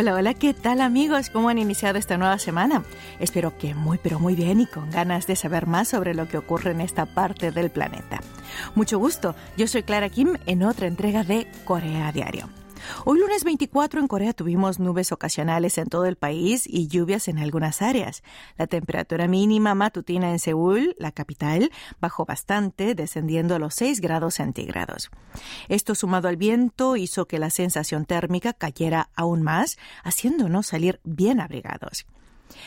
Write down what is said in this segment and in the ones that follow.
Hola, hola, ¿qué tal amigos? ¿Cómo han iniciado esta nueva semana? Espero que muy, pero muy bien y con ganas de saber más sobre lo que ocurre en esta parte del planeta. Mucho gusto, yo soy Clara Kim en otra entrega de Corea Diario. Hoy lunes 24 en Corea tuvimos nubes ocasionales en todo el país y lluvias en algunas áreas. La temperatura mínima matutina en Seúl, la capital, bajó bastante, descendiendo a los 6 grados centígrados. Esto sumado al viento hizo que la sensación térmica cayera aún más, haciéndonos salir bien abrigados.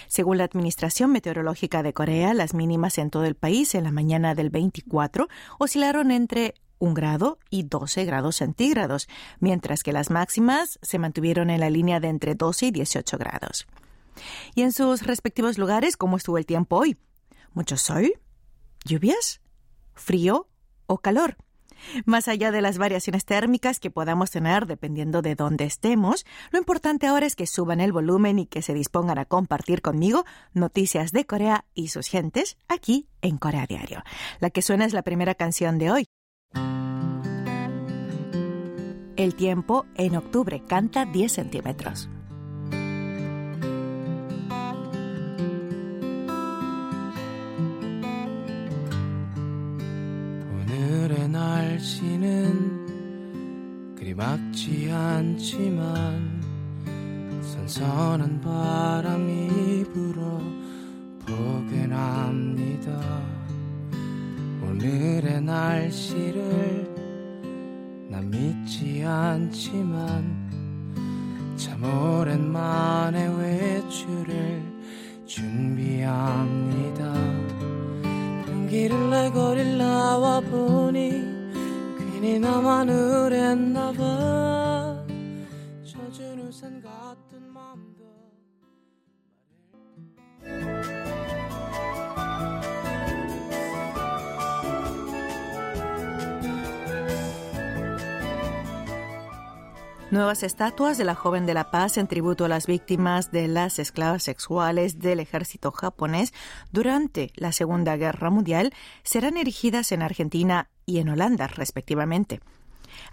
Según la Administración Meteorológica de Corea, las mínimas en todo el país en la mañana del 24 oscilaron entre 1 grado y 12 grados centígrados, mientras que las máximas se mantuvieron en la línea de entre 12 y 18 grados. Y en sus respectivos lugares, ¿cómo estuvo el tiempo hoy? ¿Mucho sol? ¿Lluvias? ¿Frío o calor? Más allá de las variaciones térmicas que podamos tener dependiendo de dónde estemos, lo importante ahora es que suban el volumen y que se dispongan a compartir conmigo noticias de Corea y sus gentes aquí en Corea Diario. La que suena es la primera canción de hoy. El tiempo en octubre canta 10 centímetros. 오늘의 날씨는 그리 막지 않지만 선선한 바람 내 거릴 나와 보니 괜히 나만 우랬나 봐. 젖은 우산 같은 맘도 Nuevas estatuas de la joven de la paz en tributo a las víctimas de las esclavas sexuales del ejército japonés durante la Segunda Guerra Mundial serán erigidas en Argentina y en Holanda, respectivamente.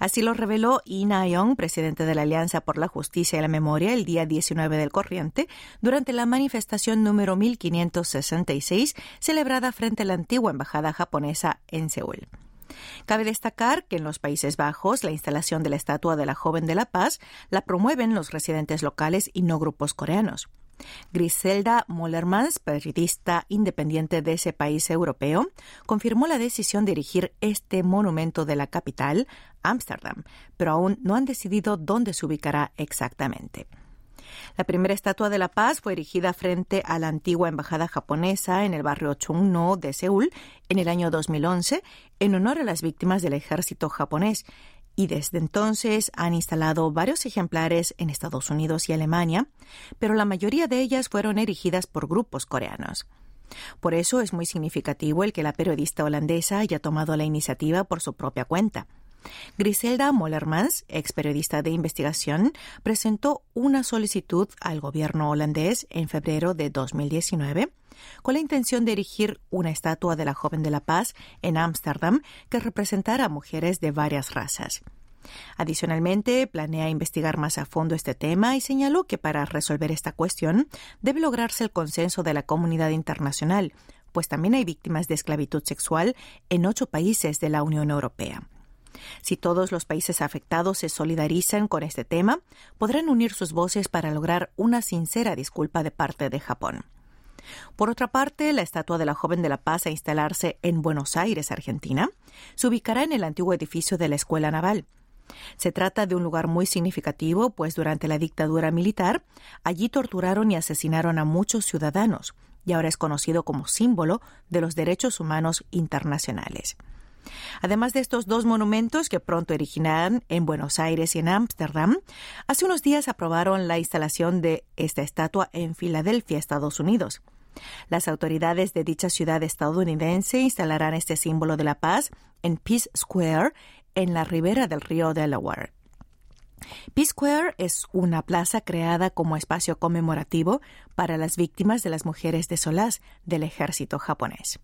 Así lo reveló Lee Na-young, presidente de la Alianza por la Justicia y la Memoria, el día 19 del corriente, durante la manifestación número 1566 celebrada frente a la antigua embajada japonesa en Seúl. Cabe destacar que en los Países Bajos la instalación de la estatua de la joven de la paz la promueven los residentes locales y no grupos coreanos. Griselda Mollermans, periodista independiente de ese país europeo, confirmó la decisión de erigir este monumento de la capital, Ámsterdam, pero aún no han decidido dónde se ubicará exactamente. La primera estatua de la paz fue erigida frente a la antigua embajada japonesa en el barrio Chungno de Seúl en el año 2011 en honor a las víctimas del ejército japonés y desde entonces han instalado varios ejemplares en Estados Unidos y Alemania, pero la mayoría de ellas fueron erigidas por grupos coreanos. Por eso es muy significativo el que la periodista holandesa haya tomado la iniciativa por su propia cuenta. Griselda Mollermans, ex periodista de investigación, presentó una solicitud al gobierno holandés en febrero de 2019 con la intención de erigir una estatua de la joven de la paz en Ámsterdam que representara a mujeres de varias razas. Adicionalmente, planea investigar más a fondo este tema y señaló que para resolver esta cuestión debe lograrse el consenso de la comunidad internacional, pues también hay víctimas de esclavitud sexual en ocho países de la Unión Europea. Si todos los países afectados se solidarizan con este tema, podrán unir sus voces para lograr una sincera disculpa de parte de Japón. Por otra parte, la estatua de la joven de la paz a instalarse en Buenos Aires, Argentina, se ubicará en el antiguo edificio de la Escuela Naval. Se trata de un lugar muy significativo, pues durante la dictadura militar allí torturaron y asesinaron a muchos ciudadanos, y ahora es conocido como símbolo de los derechos humanos internacionales. Además de estos dos monumentos que pronto originarán en Buenos Aires y en Ámsterdam, hace unos días aprobaron la instalación de esta estatua en Filadelfia, Estados Unidos. Las autoridades de dicha ciudad estadounidense instalarán este símbolo de la paz en Peace Square, en la ribera del río Delaware. Peace Square es una plaza creada como espacio conmemorativo para las víctimas de las mujeres de Solás del ejército japonés.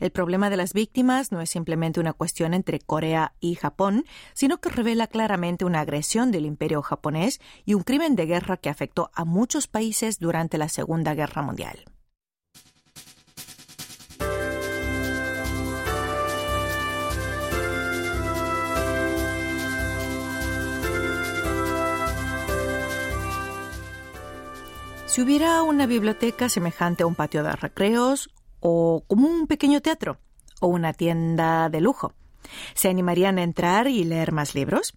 El problema de las víctimas no es simplemente una cuestión entre Corea y Japón, sino que revela claramente una agresión del imperio japonés y un crimen de guerra que afectó a muchos países durante la Segunda Guerra Mundial. Si hubiera una biblioteca semejante a un patio de recreos o como un pequeño teatro o una tienda de lujo, ¿se animarían a entrar y leer más libros?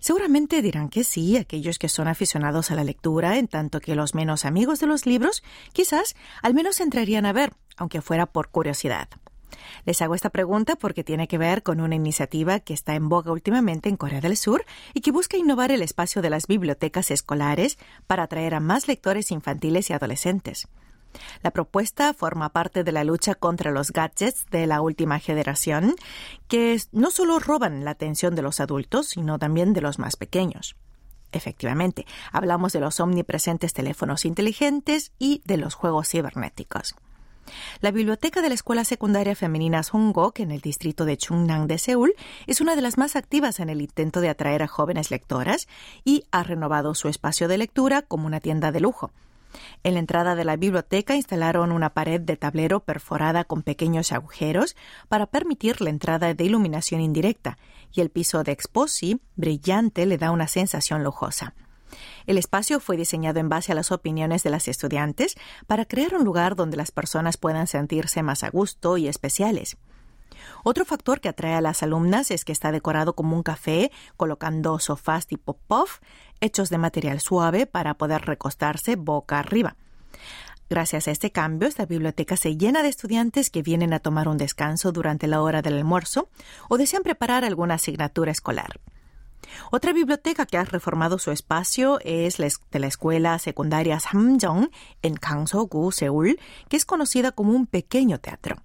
Seguramente dirán que sí aquellos que son aficionados a la lectura, en tanto que los menos amigos de los libros quizás al menos entrarían a ver, aunque fuera por curiosidad. Les hago esta pregunta porque tiene que ver con una iniciativa que está en boga últimamente en Corea del Sur y que busca innovar el espacio de las bibliotecas escolares para atraer a más lectores infantiles y adolescentes. La propuesta forma parte de la lucha contra los gadgets de la última generación, que no solo roban la atención de los adultos, sino también de los más pequeños. Efectivamente, hablamos de los omnipresentes teléfonos inteligentes y de los juegos cibernéticos. La biblioteca de la Escuela Secundaria Femenina Songgok en el distrito de Chungnam de Seúl es una de las más activas en el intento de atraer a jóvenes lectoras y ha renovado su espacio de lectura como una tienda de lujo. En la entrada de la biblioteca instalaron una pared de tablero perforada con pequeños agujeros para permitir la entrada de iluminación indirecta, y el piso de Exposi, brillante, le da una sensación lujosa. El espacio fue diseñado en base a las opiniones de las estudiantes para crear un lugar donde las personas puedan sentirse más a gusto y especiales. Otro factor que atrae a las alumnas es que está decorado como un café, colocando sofás tipo puff, hechos de material suave para poder recostarse boca arriba. Gracias a este cambio, esta biblioteca se llena de estudiantes que vienen a tomar un descanso durante la hora del almuerzo o desean preparar alguna asignatura escolar. Otra biblioteca que ha reformado su espacio es la de la escuela secundaria Samjong en Gangso-gu, Seúl, que es conocida como un pequeño teatro.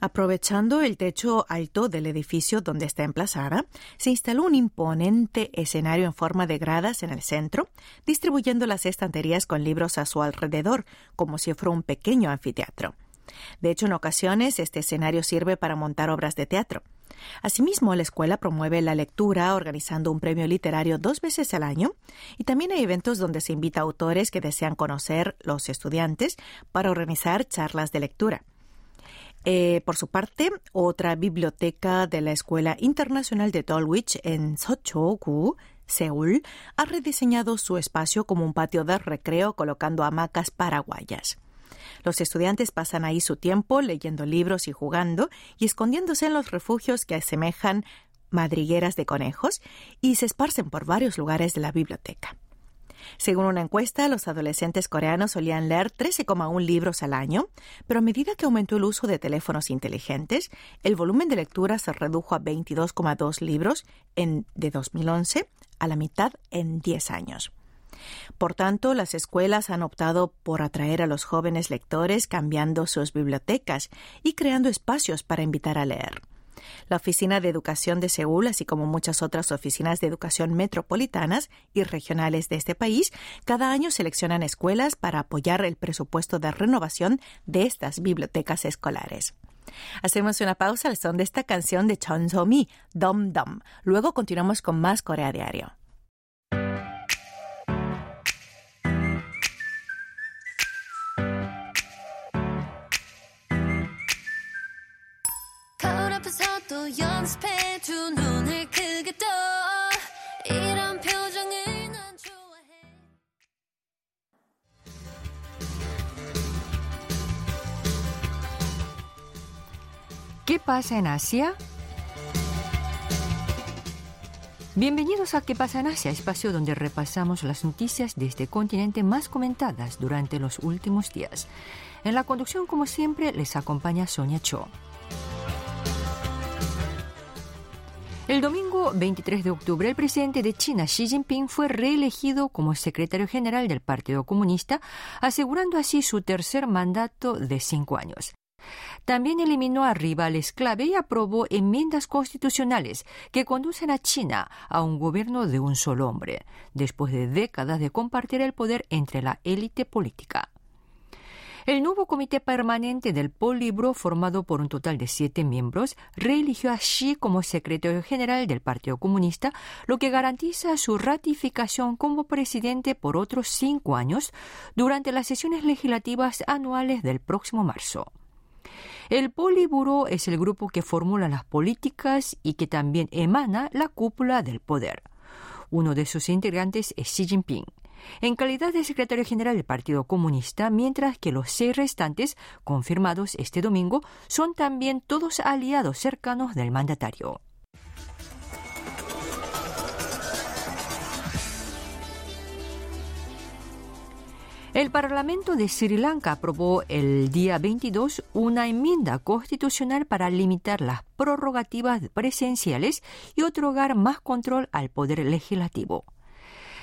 Aprovechando el techo alto del edificio donde está emplazada, se instaló un imponente escenario en forma de gradas en el centro, distribuyendo las estanterías con libros a su alrededor, como si fuera un pequeño anfiteatro. De hecho, en ocasiones este escenario sirve para montar obras de teatro. Asimismo, la escuela promueve la lectura organizando un premio literario dos veces al año y también hay eventos donde se invita a autores que desean conocer los estudiantes para organizar charlas de lectura. Eh, por su parte, otra biblioteca de la Escuela Internacional de Dulwich en Socho-gu, Seúl, ha rediseñado su espacio como un patio de recreo colocando hamacas paraguayas. Los estudiantes pasan ahí su tiempo leyendo libros y jugando y escondiéndose en los refugios que asemejan madrigueras de conejos y se esparcen por varios lugares de la biblioteca. Según una encuesta, los adolescentes coreanos solían leer 13,1 libros al año, pero a medida que aumentó el uso de teléfonos inteligentes, el volumen de lectura se redujo a 22,2 libros en, de 2011 a la mitad en 10 años. Por tanto, las escuelas han optado por atraer a los jóvenes lectores cambiando sus bibliotecas y creando espacios para invitar a leer. La Oficina de Educación de Seúl, así como muchas otras oficinas de educación metropolitanas y regionales de este país, cada año seleccionan escuelas para apoyar el presupuesto de renovación de estas bibliotecas escolares. Hacemos una pausa al son de esta canción de Chon So-mi, Dom Dom. Luego continuamos con más Corea Diario. ¿Qué pasa en Asia? Bienvenidos a ¿Qué pasa en Asia? Espacio donde repasamos las noticias de este continente más comentadas durante los últimos días. En la conducción, como siempre, les acompaña Sonia Cho. El domingo 23 de octubre, el presidente de China, Xi Jinping, fue reelegido como secretario general del Partido Comunista, asegurando así su tercer mandato de cinco años. También eliminó a rivales clave y aprobó enmiendas constitucionales que conducen a China a un gobierno de un solo hombre, después de décadas de compartir el poder entre la élite política. El nuevo comité permanente del Polibro, formado por un total de siete miembros, reeligió a Xi como secretario general del Partido Comunista, lo que garantiza su ratificación como presidente por otros cinco años durante las sesiones legislativas anuales del próximo marzo. El Poliburo es el grupo que formula las políticas y que también emana la cúpula del poder. Uno de sus integrantes es Xi Jinping en calidad de secretario general del Partido Comunista, mientras que los seis restantes, confirmados este domingo, son también todos aliados cercanos del mandatario. El Parlamento de Sri Lanka aprobó el día 22 una enmienda constitucional para limitar las prerrogativas presidenciales y otorgar más control al poder legislativo.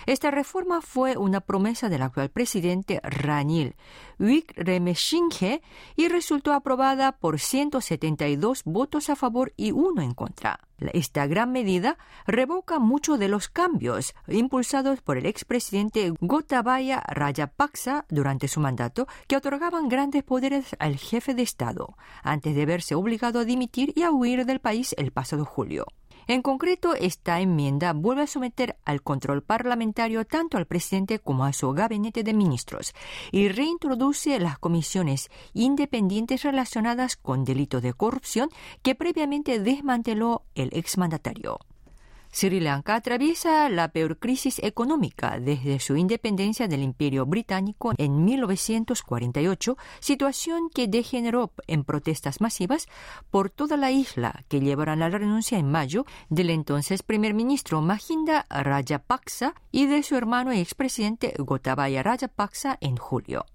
Esta reforma fue una promesa del actual presidente Ranil Wickremesinghe y resultó aprobada por 172 votos a favor y uno en contra. Esta gran medida revoca muchos de los cambios impulsados por el expresidente Gotabaya Rajapaksa durante su mandato, que otorgaban grandes poderes al jefe de Estado, antes de verse obligado a dimitir y a huir del país el pasado julio. En concreto, esta enmienda vuelve a someter al control parlamentario tanto al presidente como a su gabinete de ministros y reintroduce las comisiones independientes relacionadas con delitos de corrupción que previamente desmanteló el exmandatario. Sri Lanka atraviesa la peor crisis económica desde su independencia del Imperio Británico en 1948, situación que degeneró en protestas masivas por toda la isla que llevarán a la renuncia en mayo del entonces primer ministro Mahinda Rajapaksa y de su hermano y expresidente Gotabaya Rajapaksa en julio.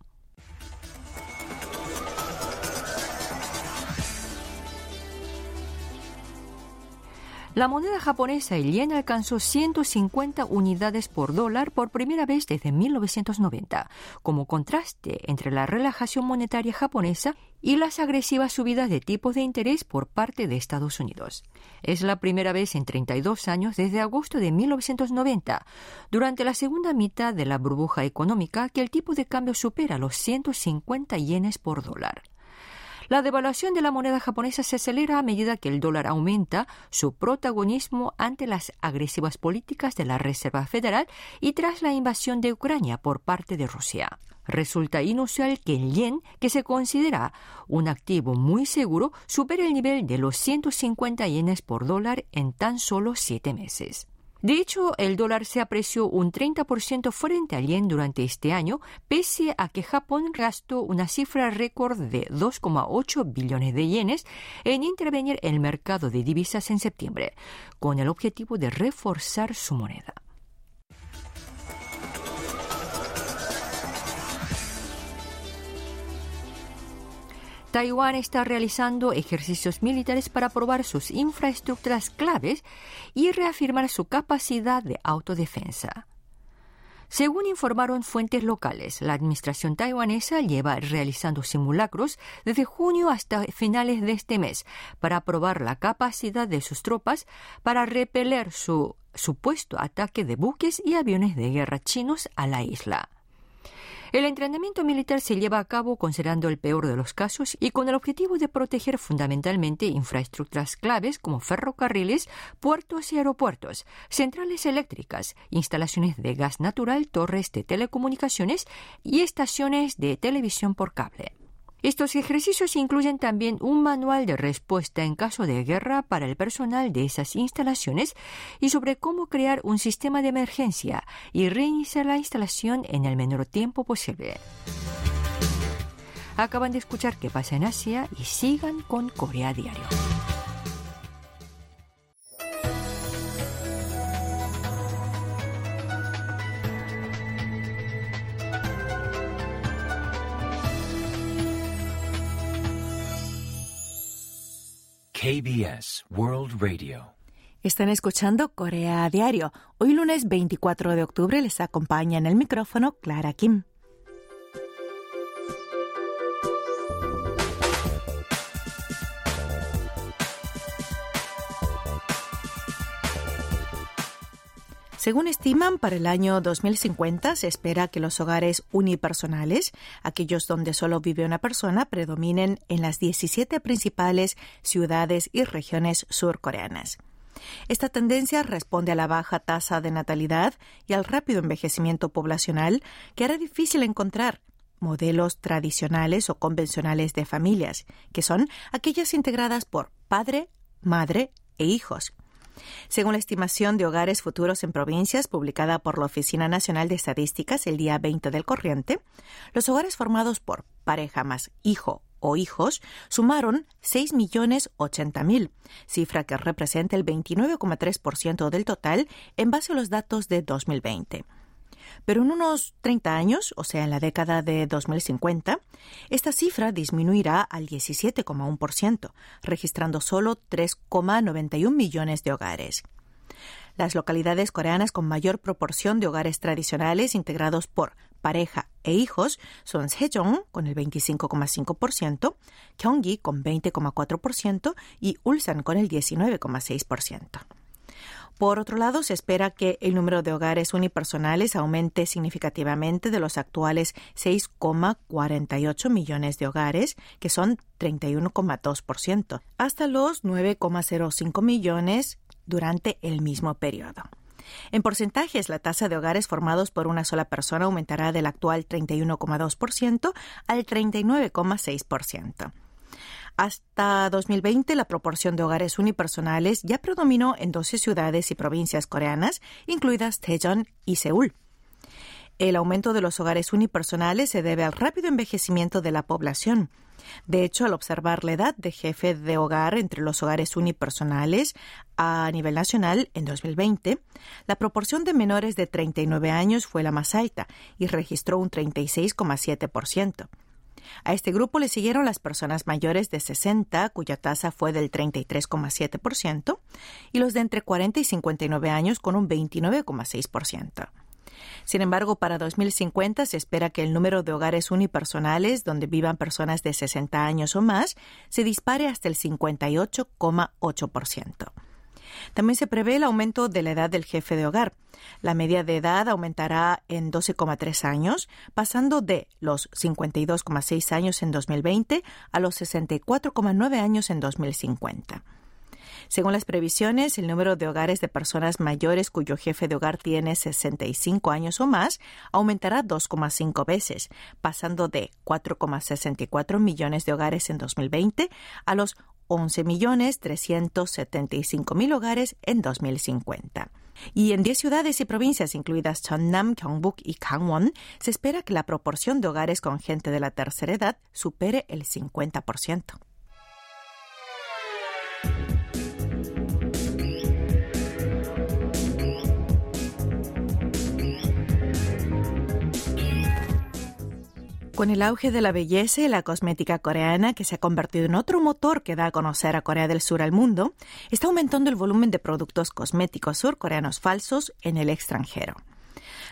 La moneda japonesa, el yen, alcanzó 150 unidades por dólar por primera vez desde 1990, como contraste entre la relajación monetaria japonesa y las agresivas subidas de tipos de interés por parte de Estados Unidos. Es la primera vez en 32 años desde agosto de 1990, durante la segunda mitad de la burbuja económica, que el tipo de cambio supera los 150 yenes por dólar. La devaluación de la moneda japonesa se acelera a medida que el dólar aumenta su protagonismo ante las agresivas políticas de la Reserva Federal y tras la invasión de Ucrania por parte de Rusia. Resulta inusual que el yen, que se considera un activo muy seguro, supere el nivel de los 150 yenes por dólar en tan solo siete meses. De hecho, el dólar se apreció un 30% frente al yen durante este año, pese a que Japón gastó una cifra récord de 2,8 billones de yenes en intervenir en el mercado de divisas en septiembre, con el objetivo de reforzar su moneda. Taiwán está realizando ejercicios militares para probar sus infraestructuras claves y reafirmar su capacidad de autodefensa. Según informaron fuentes locales, la administración taiwanesa lleva realizando simulacros desde junio hasta finales de este mes para probar la capacidad de sus tropas para repeler su supuesto ataque de buques y aviones de guerra chinos a la isla. El entrenamiento militar se lleva a cabo considerando el peor de los casos y con el objetivo de proteger fundamentalmente infraestructuras claves como ferrocarriles, puertos y aeropuertos, centrales eléctricas, instalaciones de gas natural, torres de telecomunicaciones y estaciones de televisión por cable. Estos ejercicios incluyen también un manual de respuesta en caso de guerra para el personal de esas instalaciones y sobre cómo crear un sistema de emergencia y reiniciar la instalación en el menor tiempo posible. Acaban de escuchar qué pasa en Asia y sigan con Corea Diario. KBS World Radio. Están escuchando Corea a Diario. Hoy lunes 24 de octubre les acompaña en el micrófono Clara Kim. Según estiman, para el año 2050 se espera que los hogares unipersonales, aquellos donde solo vive una persona, predominen en las 17 principales ciudades y regiones surcoreanas. Esta tendencia responde a la baja tasa de natalidad y al rápido envejecimiento poblacional que hará difícil encontrar modelos tradicionales o convencionales de familias, que son aquellas integradas por padre, madre e hijos. Según la estimación de hogares futuros en provincias publicada por la Oficina Nacional de Estadísticas el día 20 del corriente, los hogares formados por pareja más hijo o hijos sumaron 6.080.000, cifra que representa el 29,3% del total en base a los datos de 2020. Pero en unos 30 años, o sea, en la década de 2050, esta cifra disminuirá al 17,1%, registrando solo 3,91 millones de hogares. Las localidades coreanas con mayor proporción de hogares tradicionales integrados por pareja e hijos son Sejong con el 25,5%, Gyeonggi con 20,4% y Ulsan con el 19,6%. Por otro lado, se espera que el número de hogares unipersonales aumente significativamente de los actuales 6,48 millones de hogares, que son 31,2%, hasta los 9,05 millones durante el mismo periodo. En porcentajes, la tasa de hogares formados por una sola persona aumentará del actual 31,2% al 39,6%. Hasta 2020, la proporción de hogares unipersonales ya predominó en 12 ciudades y provincias coreanas, incluidas Daejeon y Seúl. El aumento de los hogares unipersonales se debe al rápido envejecimiento de la población. De hecho, al observar la edad de jefe de hogar entre los hogares unipersonales a nivel nacional en 2020, la proporción de menores de 39 años fue la más alta y registró un 36,7%. A este grupo le siguieron las personas mayores de 60, cuya tasa fue del 33,7%, y los de entre 40 y 59 años con un 29,6%. Sin embargo, para 2050 se espera que el número de hogares unipersonales donde vivan personas de 60 años o más se dispare hasta el 58,8%. También se prevé el aumento de la edad del jefe de hogar. La media de edad aumentará en 12,3 años, pasando de los 52,6 años en 2020 a los 64,9 años en 2050. Según las previsiones, el número de hogares de personas mayores cuyo jefe de hogar tiene 65 años o más aumentará 2,5 veces, pasando de 4,64 millones de hogares en 2020 a los 11.375.000 hogares en 2050. Y en 10 ciudades y provincias, incluidas Cheonnam, Gyeongbuk y Gangwon, se espera que la proporción de hogares con gente de la tercera edad supere el 50%. Con el auge de la belleza y la cosmética coreana, que se ha convertido en otro motor que da a conocer a Corea del Sur al mundo, está aumentando el volumen de productos cosméticos surcoreanos falsos en el extranjero.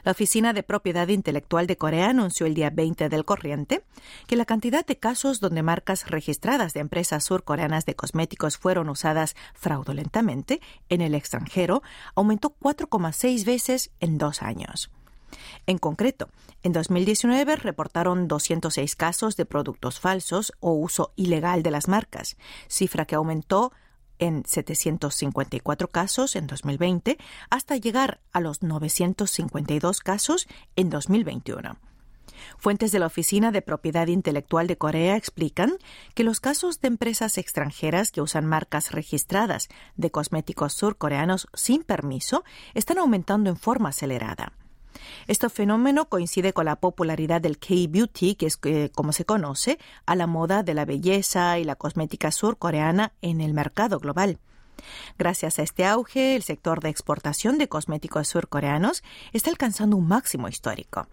La Oficina de Propiedad Intelectual de Corea anunció el día 20 del corriente que la cantidad de casos donde marcas registradas de empresas surcoreanas de cosméticos fueron usadas fraudulentamente en el extranjero aumentó 4,6 veces en dos años. En concreto, en 2019 reportaron 206 casos de productos falsos o uso ilegal de las marcas, cifra que aumentó en 754 casos en 2020 hasta llegar a los 952 casos en 2021. Fuentes de la Oficina de Propiedad Intelectual de Corea explican que los casos de empresas extranjeras que usan marcas registradas de cosméticos surcoreanos sin permiso están aumentando en forma acelerada. Este fenómeno coincide con la popularidad del K-beauty, que es eh, como se conoce, a la moda de la belleza y la cosmética surcoreana en el mercado global. Gracias a este auge, el sector de exportación de cosméticos surcoreanos está alcanzando un máximo histórico.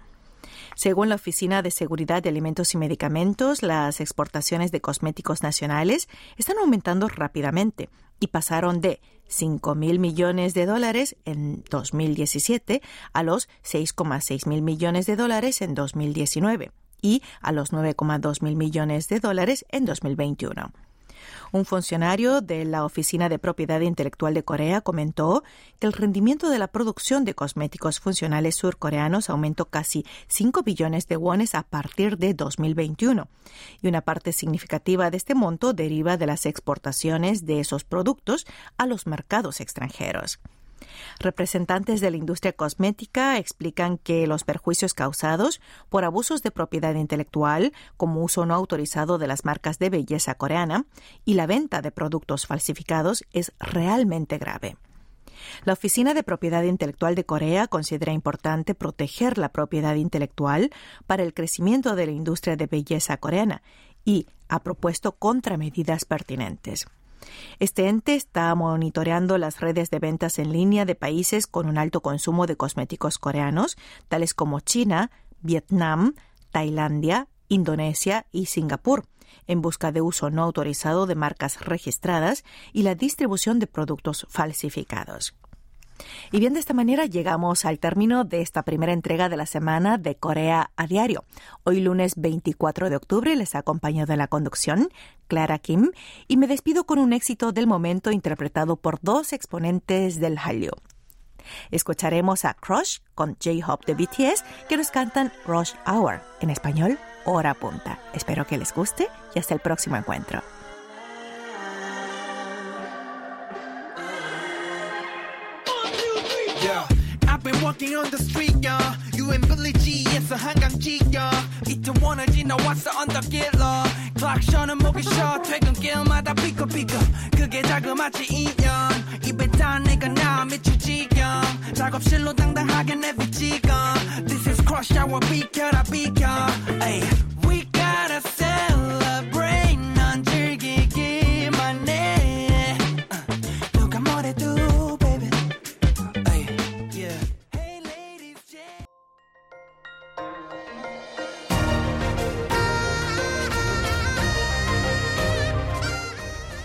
Según la Oficina de Seguridad de Alimentos y Medicamentos, las exportaciones de cosméticos nacionales están aumentando rápidamente y pasaron de 5 mil millones de dólares en 2017 a los 6,6 mil millones de dólares en 2019 y a los 9,2 mil millones de dólares en 2021. Un funcionario de la Oficina de Propiedad Intelectual de Corea comentó que el rendimiento de la producción de cosméticos funcionales surcoreanos aumentó casi 5 billones de wones a partir de 2021 y una parte significativa de este monto deriva de las exportaciones de esos productos a los mercados extranjeros. Representantes de la industria cosmética explican que los perjuicios causados por abusos de propiedad intelectual, como uso no autorizado de las marcas de belleza coreana y la venta de productos falsificados, es realmente grave. La Oficina de Propiedad Intelectual de Corea considera importante proteger la propiedad intelectual para el crecimiento de la industria de belleza coreana y ha propuesto contramedidas pertinentes. Este ente está monitoreando las redes de ventas en línea de países con un alto consumo de cosméticos coreanos, tales como China, Vietnam, Tailandia, Indonesia y Singapur, en busca de uso no autorizado de marcas registradas y la distribución de productos falsificados. Y bien, de esta manera llegamos al término de esta primera entrega de la semana de Corea a Diario. Hoy lunes 24 de octubre les ha acompañado en la conducción Clara Kim y me despido con un éxito del momento interpretado por dos exponentes del Hallyu. Escucharemos a Crush con J-Hope de BTS que nos cantan Rush Hour, en español, hora punta. Espero que les guste y hasta el próximo encuentro. walking on the street, yeah. You and Billy G, it's a 한강지, yeah. 이태원을 지나왔어 언덕길로. 클락션은 목이 쉬어. 퇴근길마다 삐걱삐걱. 그게 자그마치 인연. 입에 다 내가 나 미칠 지경. 작업실로 당당하게 내비치고. This is crush hour, 비켜라, 비켜. Ay, we